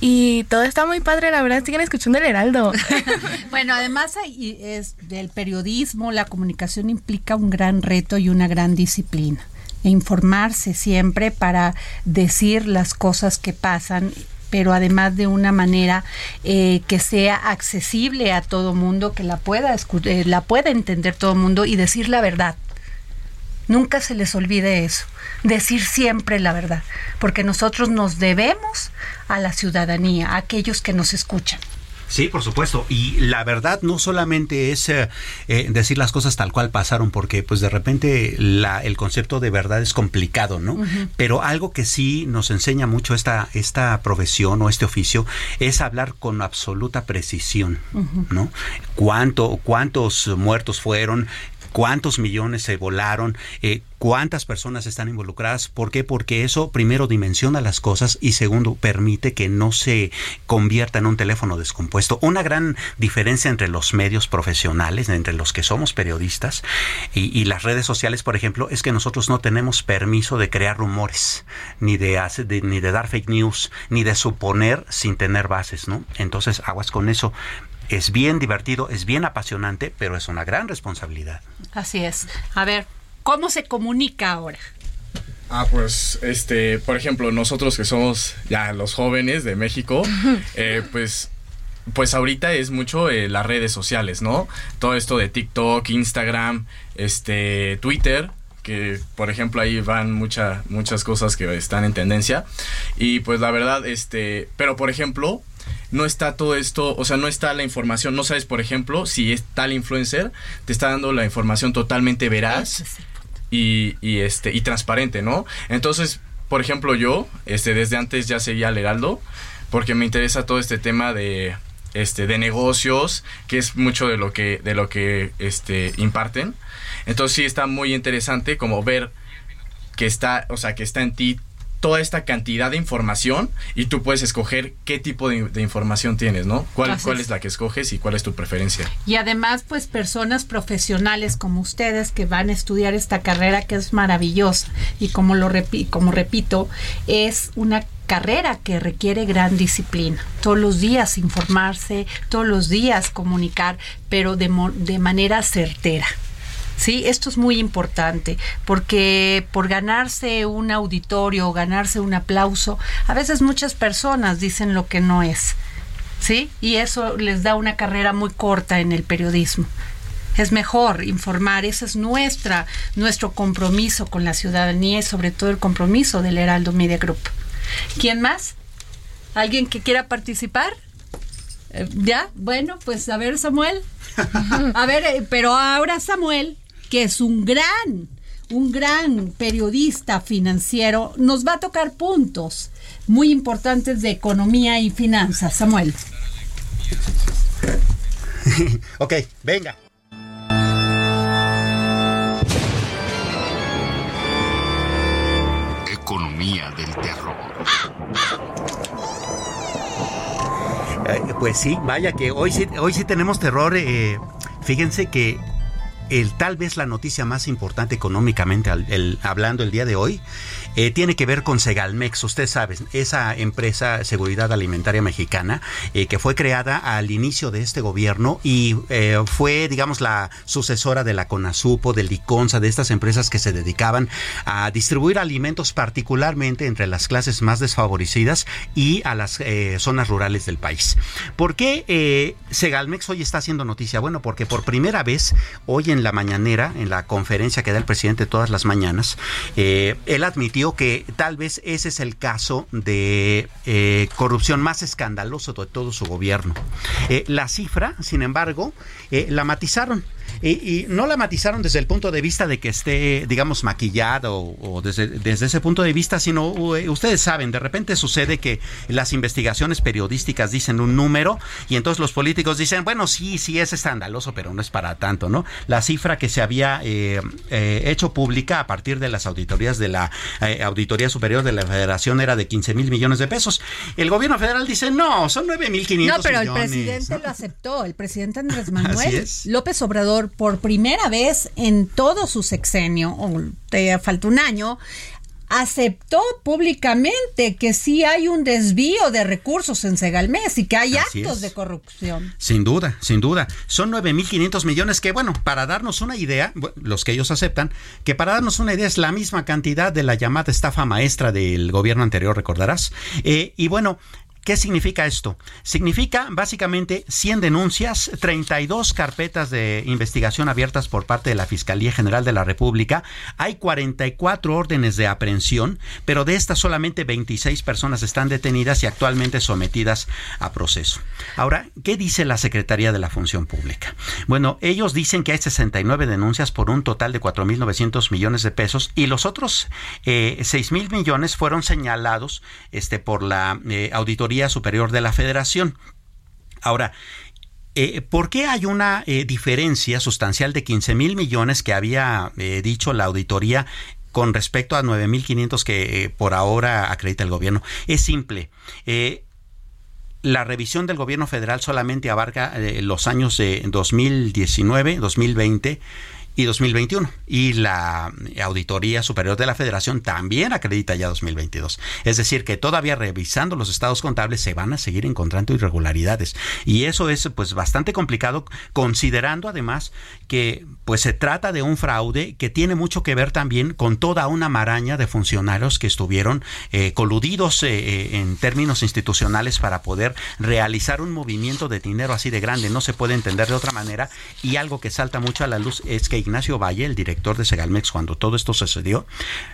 Speaker 12: Y todo está muy padre, la verdad, siguen escuchando el Heraldo.
Speaker 2: bueno, además es del periodismo, la comunicación implica un gran reto y una gran disciplina. E informarse siempre para decir las cosas que pasan pero además de una manera eh, que sea accesible a todo mundo, que la pueda, eh, la pueda entender todo mundo y decir la verdad. Nunca se les olvide eso, decir siempre la verdad, porque nosotros nos debemos a la ciudadanía, a aquellos que nos escuchan.
Speaker 3: Sí, por supuesto. Y la verdad no solamente es eh, eh, decir las cosas tal cual pasaron, porque pues de repente la, el concepto de verdad es complicado, ¿no? Pero algo que sí nos enseña mucho esta, esta profesión o este oficio es hablar con absoluta precisión, ¿no? ¿Cuánto, ¿Cuántos muertos fueron? Cuántos millones se volaron, eh, cuántas personas están involucradas. ¿Por qué? Porque eso primero dimensiona las cosas y segundo permite que no se convierta en un teléfono descompuesto. Una gran diferencia entre los medios profesionales, entre los que somos periodistas y, las redes sociales, por ejemplo, es que nosotros no tenemos permiso de crear rumores, ni de, ni de dar fake news, ni de suponer sin tener bases, ¿no? Entonces, aguas con eso es bien divertido, es bien apasionante, pero es una gran responsabilidad.
Speaker 2: Así es. A ver, ¿cómo se comunica ahora?
Speaker 13: Ah, pues, este, por ejemplo, nosotros que somos ya los jóvenes de México, eh, pues pues ahorita es mucho eh, las redes sociales, ¿no? Todo esto de TikTok, Instagram, este, Twitter, que por ejemplo ahí van mucha, muchas cosas que están en tendencia. Y pues la verdad, este, pero por ejemplo, no está todo esto, o sea, no está la información, no sabes, por ejemplo, si es tal influencer, te está dando la información totalmente veraz y, y, este, y transparente, ¿no? Entonces, por ejemplo, yo, este, desde antes ya seguía al Heraldo, porque me interesa todo este tema de, este, de negocios, que es mucho de lo que, de lo que, este, imparten. Entonces sí está muy interesante como ver que está, o sea, que está en ti toda esta cantidad de información y tú puedes escoger qué tipo de, información tienes, ¿no? ¿Cuál, ¿Cuál es la que escoges y cuál es tu preferencia?
Speaker 2: Y además, pues personas profesionales como ustedes que van a estudiar esta carrera que es maravillosa y como lo como repito, es una carrera que requiere gran disciplina. Todos los días informarse, todos los días comunicar, pero de, de manera certera. Sí, esto es muy importante porque por ganarse un auditorio o ganarse un aplauso, a veces muchas personas dicen lo que no es. ¿Sí? Y eso les da una carrera muy corta en el periodismo. Es mejor informar, ese es nuestra, nuestro compromiso con la ciudadanía y sobre todo el compromiso del Heraldo Media Group. ¿Quién más? ¿Alguien que quiera participar? Eh, ¿Ya? Bueno, pues a ver, Samuel. A ver, eh, pero ahora Samuel que es un gran, un gran periodista financiero, nos va a tocar puntos muy importantes de economía y finanzas. Samuel.
Speaker 3: ok, venga.
Speaker 20: Economía del terror.
Speaker 3: Eh, pues sí, vaya que hoy sí, hoy sí tenemos terror. Eh, fíjense que el, tal vez la noticia más importante económicamente hablando el día de hoy eh, tiene que ver con Segalmex. Usted sabe, esa empresa seguridad alimentaria mexicana eh, que fue creada al inicio de este gobierno y eh, fue, digamos, la sucesora de la CONASUPO, del ICONSA, de estas empresas que se dedicaban a distribuir alimentos particularmente entre las clases más desfavorecidas y a las zonas rurales del país. ¿Por qué Segalmex hoy está haciendo noticia? Bueno, porque por primera vez hoy en la mañanera, en la conferencia que da el presidente todas las mañanas, él admitió que tal vez ese es el caso de eh, corrupción más escandaloso de todo su gobierno. Eh, la cifra, sin embargo, eh, la matizaron. Y, no la matizaron desde el punto de vista de que esté, digamos, maquillado o, desde, desde, ese punto de vista, sino eh, ustedes saben, de repente sucede que las investigaciones periodísticas dicen un número y entonces los políticos dicen, bueno, sí, sí es escandaloso, pero no es para tanto, ¿no? La cifra que se había eh, eh, hecho pública a partir de las auditorías de la Auditoría Superior de la Federación era de 15 mil millones de pesos. El gobierno federal dice, no, son 9 mil 500
Speaker 2: No, pero el presidente lo aceptó, el presidente Andrés Manuel López Obrador por primera vez en todo su sexenio, o te falta un año, aceptó públicamente que sí hay un desvío de recursos en Segalmes y que hay actos de corrupción.
Speaker 3: Sin duda, sin duda. Son 9.500 millones que, bueno, para darnos una idea, los que ellos aceptan, que para darnos una idea es la misma cantidad de la llamada estafa maestra del gobierno anterior, recordarás. Eh, y bueno, ¿Qué significa esto? Significa básicamente 100 denuncias, 32 carpetas de investigación abiertas por parte de la Fiscalía General de la República. Hay 44 órdenes de aprehensión, pero de estas solamente 26 personas están detenidas y actualmente sometidas a proceso. Ahora, ¿qué dice la Secretaría de la Función Pública? Bueno, ellos dicen que hay 69 denuncias por un total de 4.900 millones de pesos y los otros eh, 6.000 millones fueron señalados este, por la eh, auditoría Superior de la Federación. Ahora, eh, ¿Por qué hay una eh, diferencia sustancial de 15 mil millones que había eh, dicho la auditoría con respecto a 9.500 que por ahora acredita el gobierno? Es simple. la revisión del gobierno federal solamente abarca los años de 2019, 2020 y 2021. Y la Auditoría Superior de la Federación también acredita ya 2022. Es decir, que todavía revisando los estados contables se van a seguir encontrando irregularidades. Y eso es pues bastante complicado considerando además que pues se trata de un fraude que tiene mucho que ver también con toda una maraña de funcionarios que estuvieron eh, coludidos eh, eh, en términos institucionales para poder realizar un movimiento de dinero así de grande. No se puede entender de otra manera. Y algo que salta mucho a la luz es que Ignacio Valle, el director de Segalmex, cuando todo esto sucedió,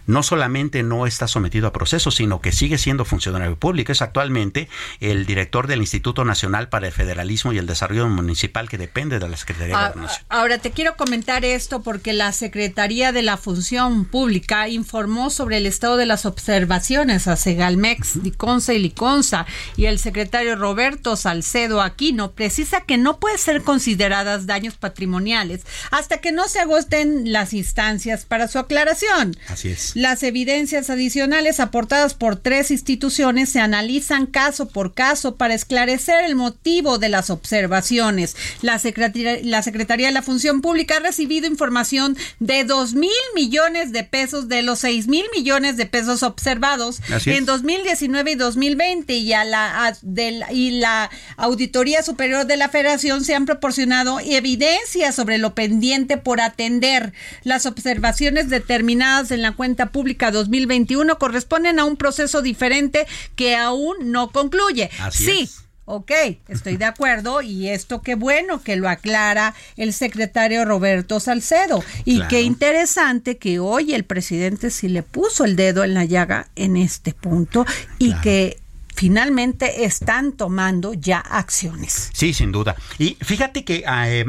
Speaker 3: no solamente no está sometido a proceso, sino que sigue siendo funcionario público. Es actualmente el director del Instituto Nacional para el Federalismo y el Desarrollo Municipal, que depende de la Secretaría de
Speaker 2: ah,
Speaker 3: Gobernación.
Speaker 2: Ahora te quiero comentar esto porque la Secretaría de la Función Pública informó sobre el estado de las observaciones a Segalmex, Liconza y Liconza, y el secretario Roberto Salcedo Aquino precisa que no puede ser consideradas daños patrimoniales hasta que no se agosten las instancias para su aclaración.
Speaker 3: Así es.
Speaker 2: Las evidencias adicionales aportadas por tres instituciones se analizan caso por caso para esclarecer el motivo de las observaciones. La Secretaría, la Secretaría de la Función Pública ha recibido información de dos mil millones de pesos de los seis mil millones de pesos observados en 2019 y 2020 y a la y la Auditoría Superior de la Federación se han proporcionado evidencias sobre lo pendiente por atender. Las observaciones determinadas en la cuenta pública 2021 corresponden a un proceso diferente que aún no concluye. sí. Ok, estoy de acuerdo y esto qué bueno que lo aclara el secretario Roberto Salcedo y qué interesante que hoy el presidente sí le puso el dedo en la llaga en este punto y que finalmente están tomando ya acciones.
Speaker 3: Sí, sin duda. Y fíjate que eh,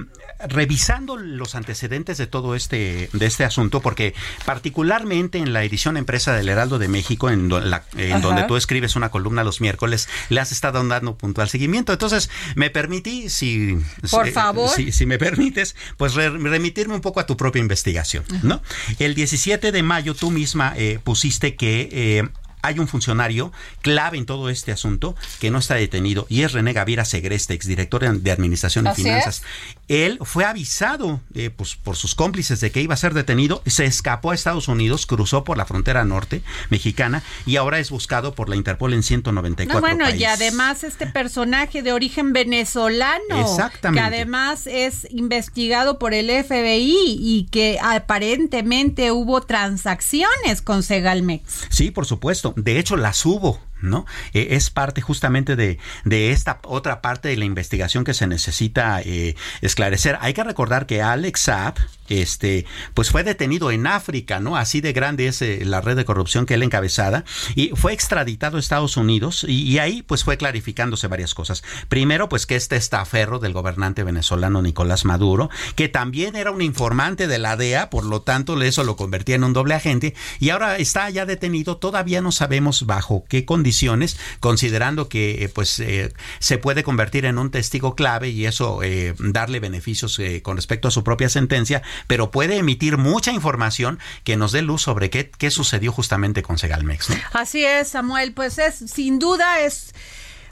Speaker 3: revisando los antecedentes de todo este de este asunto, porque particularmente en la edición empresa del Heraldo de México, en, donde tú escribes una columna los miércoles, le has estado dando puntual seguimiento. Entonces, me permití, si,
Speaker 2: Por favor.
Speaker 3: Si, me permites, pues remitirme un poco a tu propia investigación, ¿no? El 17 de mayo tú misma eh, pusiste que eh, hay un funcionario clave en todo este asunto que no está detenido y es René Gaviera Segreste, exdirector de Administración y Finanzas. Él fue avisado eh, pues, por sus cómplices de que iba a ser detenido, se escapó a Estados Unidos, cruzó por la frontera norte mexicana y ahora es buscado por la Interpol en 194 no,
Speaker 2: bueno, y además este personaje de origen venezolano, que además es investigado por el FBI y que aparentemente hubo transacciones con Segalmex.
Speaker 3: Sí, por supuesto. De hecho, las hubo ¿no? Eh, es parte justamente de, de, esta otra parte de la investigación que se necesita eh, esclarecer. Hay que recordar que Alex Saab, este, pues fue detenido en África, ¿no? Así de grande es eh, la red de corrupción que él encabezada y fue extraditado a Estados Unidos y, ahí pues fue clarificándose varias cosas. Primero, pues que este estaferro del gobernante venezolano Nicolás Maduro, que también era un informante de la DEA, por lo tanto eso lo convertía en un doble agente y ahora está ya detenido, todavía no sabemos bajo qué condiciones, considerando que eh, pues eh, se puede convertir en un testigo clave y eso darle beneficios con respecto a su propia sentencia, pero puede emitir mucha información que nos dé luz sobre qué, qué sucedió justamente con Segalmex. ¿no?
Speaker 2: Así es, Samuel, pues es sin duda es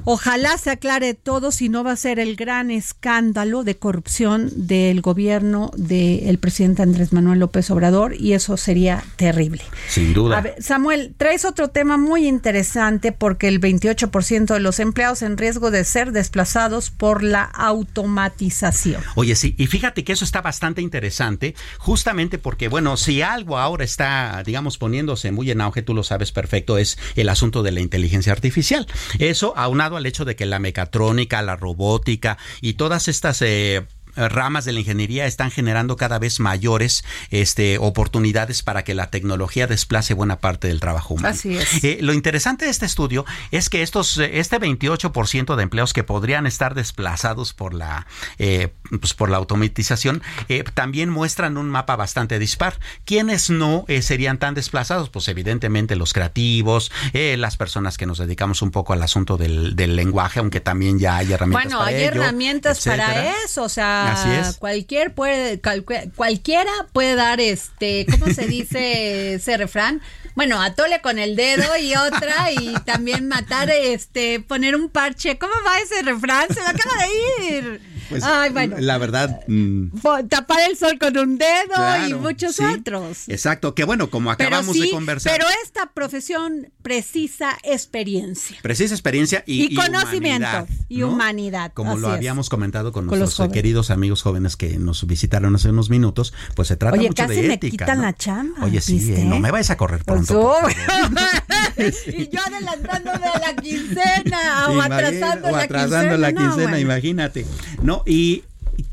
Speaker 2: Ojalá se aclare todo si no va a ser el gran escándalo de corrupción del gobierno del presidente Andrés Manuel López Obrador y eso sería terrible.
Speaker 3: Sin duda.
Speaker 2: Ver, Samuel, traes otro tema muy interesante porque el 28% de los empleados en riesgo de ser desplazados por la automatización.
Speaker 3: Oye, sí, y fíjate que eso está bastante interesante, justamente porque, bueno, si algo ahora está, digamos, poniéndose muy en auge, tú lo sabes perfecto, es el asunto de la inteligencia artificial. Eso aunado al hecho de que la mecatrónica, la robótica y todas estas eh, ramas de la ingeniería están generando cada vez mayores este, oportunidades para que la tecnología desplace buena parte del trabajo humano.
Speaker 2: Así es.
Speaker 3: Eh, lo interesante de este estudio es que estos, este 28% de empleos que podrían estar desplazados por la, eh, pues por la automatización eh, también muestran un mapa bastante dispar. ¿Quiénes no eh, serían tan desplazados? Pues evidentemente los creativos, eh, las personas que nos dedicamos un poco al asunto del, del lenguaje, aunque también ya hay herramientas
Speaker 2: bueno,
Speaker 3: para
Speaker 2: hay
Speaker 3: ello,
Speaker 2: herramientas
Speaker 3: etcétera.
Speaker 2: para eso, o sea,
Speaker 3: Así es.
Speaker 2: cualquier puede, cual- cualquiera puede dar este, ¿cómo se dice ese refrán? Bueno, atole con el dedo y otra y también matar, este, poner un parche. ¿Cómo va ese refrán? Se me acaba de ir.
Speaker 3: Pues,
Speaker 2: Ay, bueno.
Speaker 3: La verdad. mm,
Speaker 2: Po- Tapar el sol con un dedo y
Speaker 3: Claro,
Speaker 2: muchos
Speaker 3: sí.
Speaker 2: otros.
Speaker 3: Exacto, que bueno, como acabamos
Speaker 2: sí,
Speaker 3: de conversar.
Speaker 2: pero esta profesión precisa experiencia.
Speaker 3: Precisa experiencia y,
Speaker 2: Y conocimiento,
Speaker 3: humanidad,
Speaker 2: y
Speaker 3: ¿no?
Speaker 2: humanidad,
Speaker 3: Como
Speaker 2: así
Speaker 3: lo
Speaker 2: es.
Speaker 3: habíamos comentado con,
Speaker 2: Con
Speaker 3: nuestros queridos amigos jóvenes que nos visitaron hace unos minutos, pues se trata
Speaker 2: Oye,
Speaker 3: mucho
Speaker 2: casi
Speaker 3: de
Speaker 2: me
Speaker 3: ética.
Speaker 2: quitan
Speaker 3: ¿no?
Speaker 2: la chamba,
Speaker 3: Oye, sí, eh, no me vayas a correr
Speaker 2: Pues,
Speaker 3: pronto. por
Speaker 2: oh. y yo adelantándome a la quincena o
Speaker 3: Imagina-
Speaker 2: atrasando,
Speaker 3: o
Speaker 2: la,
Speaker 3: atrasando
Speaker 2: quincena.
Speaker 3: la
Speaker 2: no,
Speaker 3: quincena,
Speaker 2: bueno.
Speaker 3: imagínate. No, y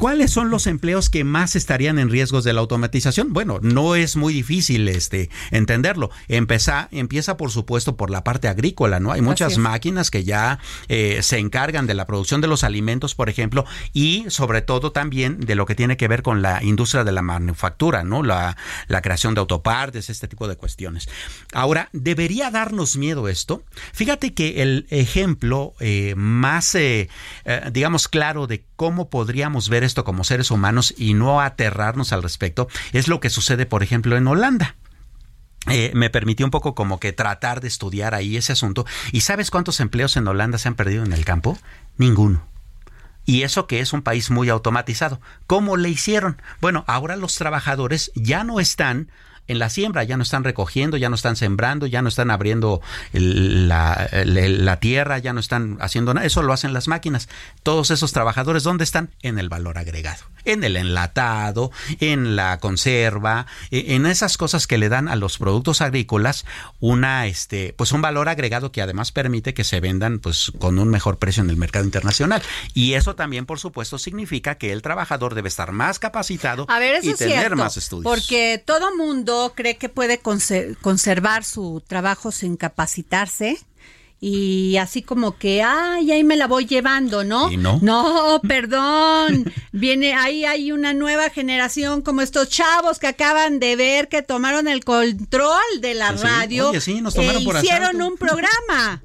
Speaker 3: ¿Cuáles son los empleos que más estarían en riesgos de la automatización? Bueno, no es muy difícil este entenderlo. Empeza, empieza, por supuesto, por la parte agrícola, ¿no? Hay muchas máquinas que ya eh, se encargan de la producción de los alimentos, por ejemplo, y sobre todo también de lo que tiene que ver con la industria de la manufactura, ¿no? La, la creación de autopartes, este tipo de cuestiones. Ahora, ¿debería darnos miedo esto? Fíjate que el ejemplo eh, más, eh, digamos, claro de cómo podríamos ver esto como seres humanos y no aterrarnos al respecto es lo que sucede, por ejemplo, en Holanda. Eh, me permitió un poco como que tratar de estudiar ahí ese asunto. ¿Y sabes cuántos empleos en Holanda se han perdido en el campo? Ninguno. Y eso que es un país muy automatizado. ¿Cómo le hicieron? Bueno, ahora los trabajadores ya no están en la siembra, ya no están recogiendo, ya no están sembrando, ya no están abriendo la, el- la tierra, ya no están haciendo nada. Eso lo hacen las máquinas. Todos esos trabajadores, ¿dónde están? En el valor agregado, en el enlatado, en la conserva, e- en esas cosas que le dan a los productos agrícolas una, este, pues un valor agregado que además permite que se vendan, pues, con un mejor precio en el mercado internacional. Y eso también, por supuesto, significa que el trabajador debe estar más capacitado
Speaker 2: A ver, eso
Speaker 3: y tener
Speaker 2: cierto,
Speaker 3: más estudios.
Speaker 2: porque todo mundo cree que puede conser- conservar su trabajo sin capacitarse y así como que, ay, ahí me la voy llevando, ¿no?
Speaker 3: Y no.
Speaker 2: No, perdón. Viene, ahí hay una nueva generación como estos chavos que acaban de ver que tomaron el control de la
Speaker 3: Sí, sí.
Speaker 2: radio.
Speaker 3: Oye, sí, nos tomaron
Speaker 2: e
Speaker 3: por
Speaker 2: hicieron
Speaker 3: asalto.
Speaker 2: un programa.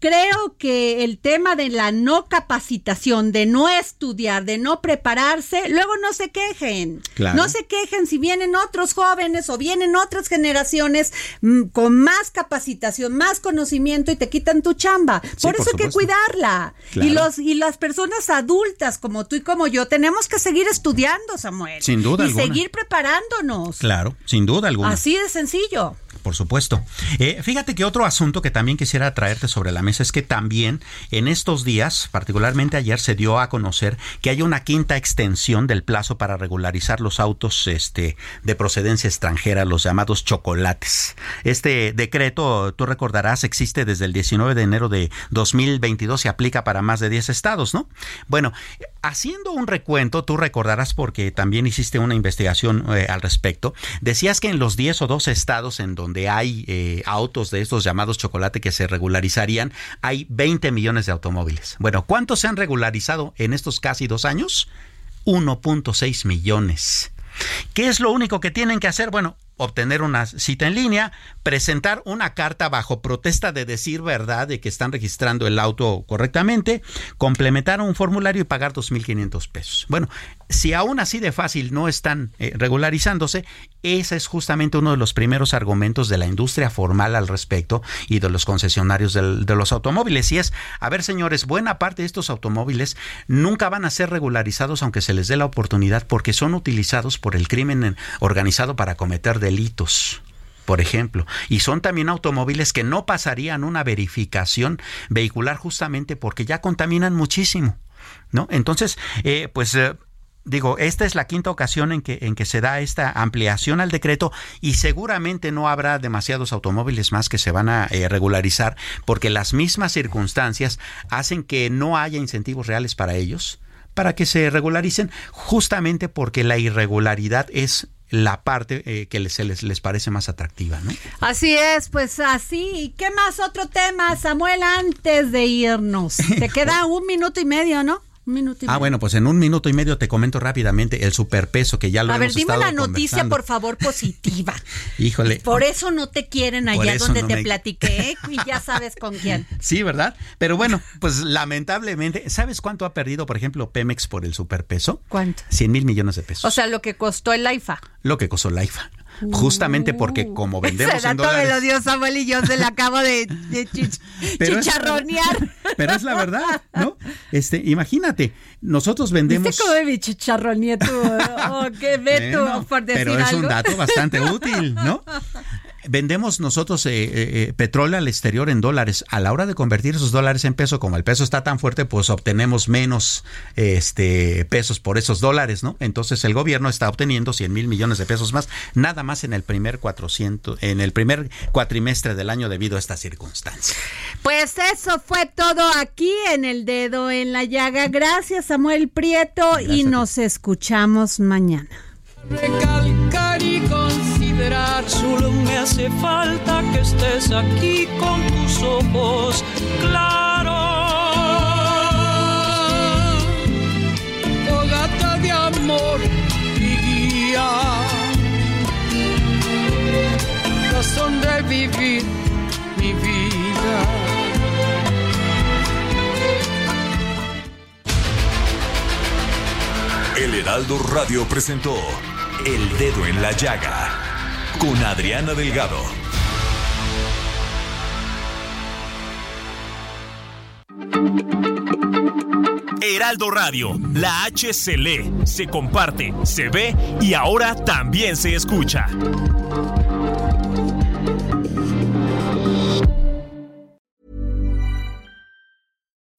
Speaker 2: Creo que el tema de la no capacitación, de no estudiar, de no prepararse, luego no se quejen.
Speaker 21: Claro.
Speaker 2: No se quejen si vienen otros jóvenes o vienen otras generaciones mm, con más capacitación, más conocimiento y te quitan tu chamba.
Speaker 21: Sí,
Speaker 2: por
Speaker 21: por
Speaker 2: eso hay que cuidarla.
Speaker 3: Claro.
Speaker 2: Y los y las personas adultas como tú y como yo tenemos que seguir estudiando, Samuel.
Speaker 3: Sin duda
Speaker 2: y
Speaker 3: alguna.
Speaker 2: seguir preparándonos.
Speaker 3: Claro, sin duda alguna.
Speaker 2: Así de sencillo.
Speaker 3: Por supuesto. Eh, fíjate que otro asunto que también quisiera traerte sobre la mesa es que también en estos días, particularmente ayer, se dio a conocer que hay una quinta extensión del plazo para regularizar los autos este, de procedencia extranjera, los llamados chocolates. Este decreto, tú recordarás, existe desde el 19 de enero de 2022 y aplica para más de 10 estados, ¿no? Bueno, haciendo un recuento, tú recordarás porque también hiciste una investigación eh, al respecto, decías que en los 10 o 12 estados en donde hay eh, autos de estos llamados chocolate que se regularizarían, hay 20 millones de automóviles. Bueno, ¿cuántos se han regularizado en estos casi dos años? 1.6 millones. ¿Qué es lo único que tienen que hacer? Bueno, obtener una cita en línea, presentar una carta bajo protesta de decir verdad de que están registrando el auto correctamente, complementar un formulario y pagar 2.500 pesos. Bueno, si aún así de fácil no están eh, regularizándose, ese es justamente uno de los primeros argumentos de la industria formal al respecto y de los concesionarios de los automóviles. Y es, a ver señores, buena parte de estos automóviles nunca van a ser regularizados aunque se les dé la oportunidad porque son utilizados por el crimen organizado para cometer delitos por ejemplo, y son también automóviles que no pasarían una verificación vehicular justamente porque ya contaminan muchísimo, ¿no? Entonces, eh, pues eh, digo, esta es la quinta ocasión en que, en que se da esta ampliación al decreto y seguramente no habrá demasiados automóviles más que se van a eh, regularizar porque las mismas circunstancias hacen que no haya incentivos reales para ellos para que se regularicen justamente porque la irregularidad es la parte eh, que les, les, les, parece más atractiva, ¿no?
Speaker 2: Así es, pues así. ¿Qué más otro tema, Samuel, antes de irnos? Te queda un minuto y medio, ¿no?
Speaker 3: Ah, bueno, pues en un minuto y medio te comento rápidamente el superpeso que ya lo
Speaker 2: A
Speaker 3: ver,
Speaker 2: dime la noticia, por favor, positiva.
Speaker 3: Híjole.
Speaker 2: Por eso no te quieren allá donde te platiqué y ya sabes con quién.
Speaker 3: Sí, ¿verdad? Pero bueno, pues lamentablemente, ¿sabes cuánto ha perdido, por ejemplo, Pemex por el superpeso?
Speaker 2: ¿Cuánto?
Speaker 3: 100 mil millones de pesos.
Speaker 2: O sea, lo que costó el IFA.
Speaker 3: Lo que costó el IFA justamente porque uh. como vendemos Ese dato me
Speaker 2: lo dio Samuel y yo se la acabo de, chicharronear.
Speaker 3: pero es la verdad, ¿no? Este, imagínate, nosotros vendemos.
Speaker 2: ¿Viste cómo me chicharroneé tú? Oh, qué ve por decir
Speaker 3: Pero es un dato bastante útil, ¿no? Vendemos nosotros eh, eh, eh, petróleo al exterior en dólares. A la hora de convertir esos dólares en peso, como el peso está tan fuerte, pues obtenemos menos este, pesos por esos dólares, ¿no? Entonces el gobierno está obteniendo 100 mil millones de pesos más, nada más en el primer 400, en el primer cuatrimestre del año debido a esta circunstancia.
Speaker 2: Pues eso fue todo aquí en el dedo en la llaga. Gracias Samuel Prieto y nos escuchamos mañana.
Speaker 1: Solo me hace falta que estés aquí con tus ojos claros. Fogata de amor y guía, razón de vivir mi vida.
Speaker 8: El Heraldo Radio presentó el Dedo en la Llaga con Adriana Delgado.
Speaker 22: Heraldo Radio, la H se lee, se comparte, se ve y ahora también se escucha.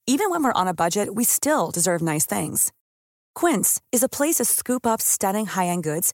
Speaker 21: Even when we're on a budget, we still deserve nice things. Quince is a place to scoop up stunning high-end goods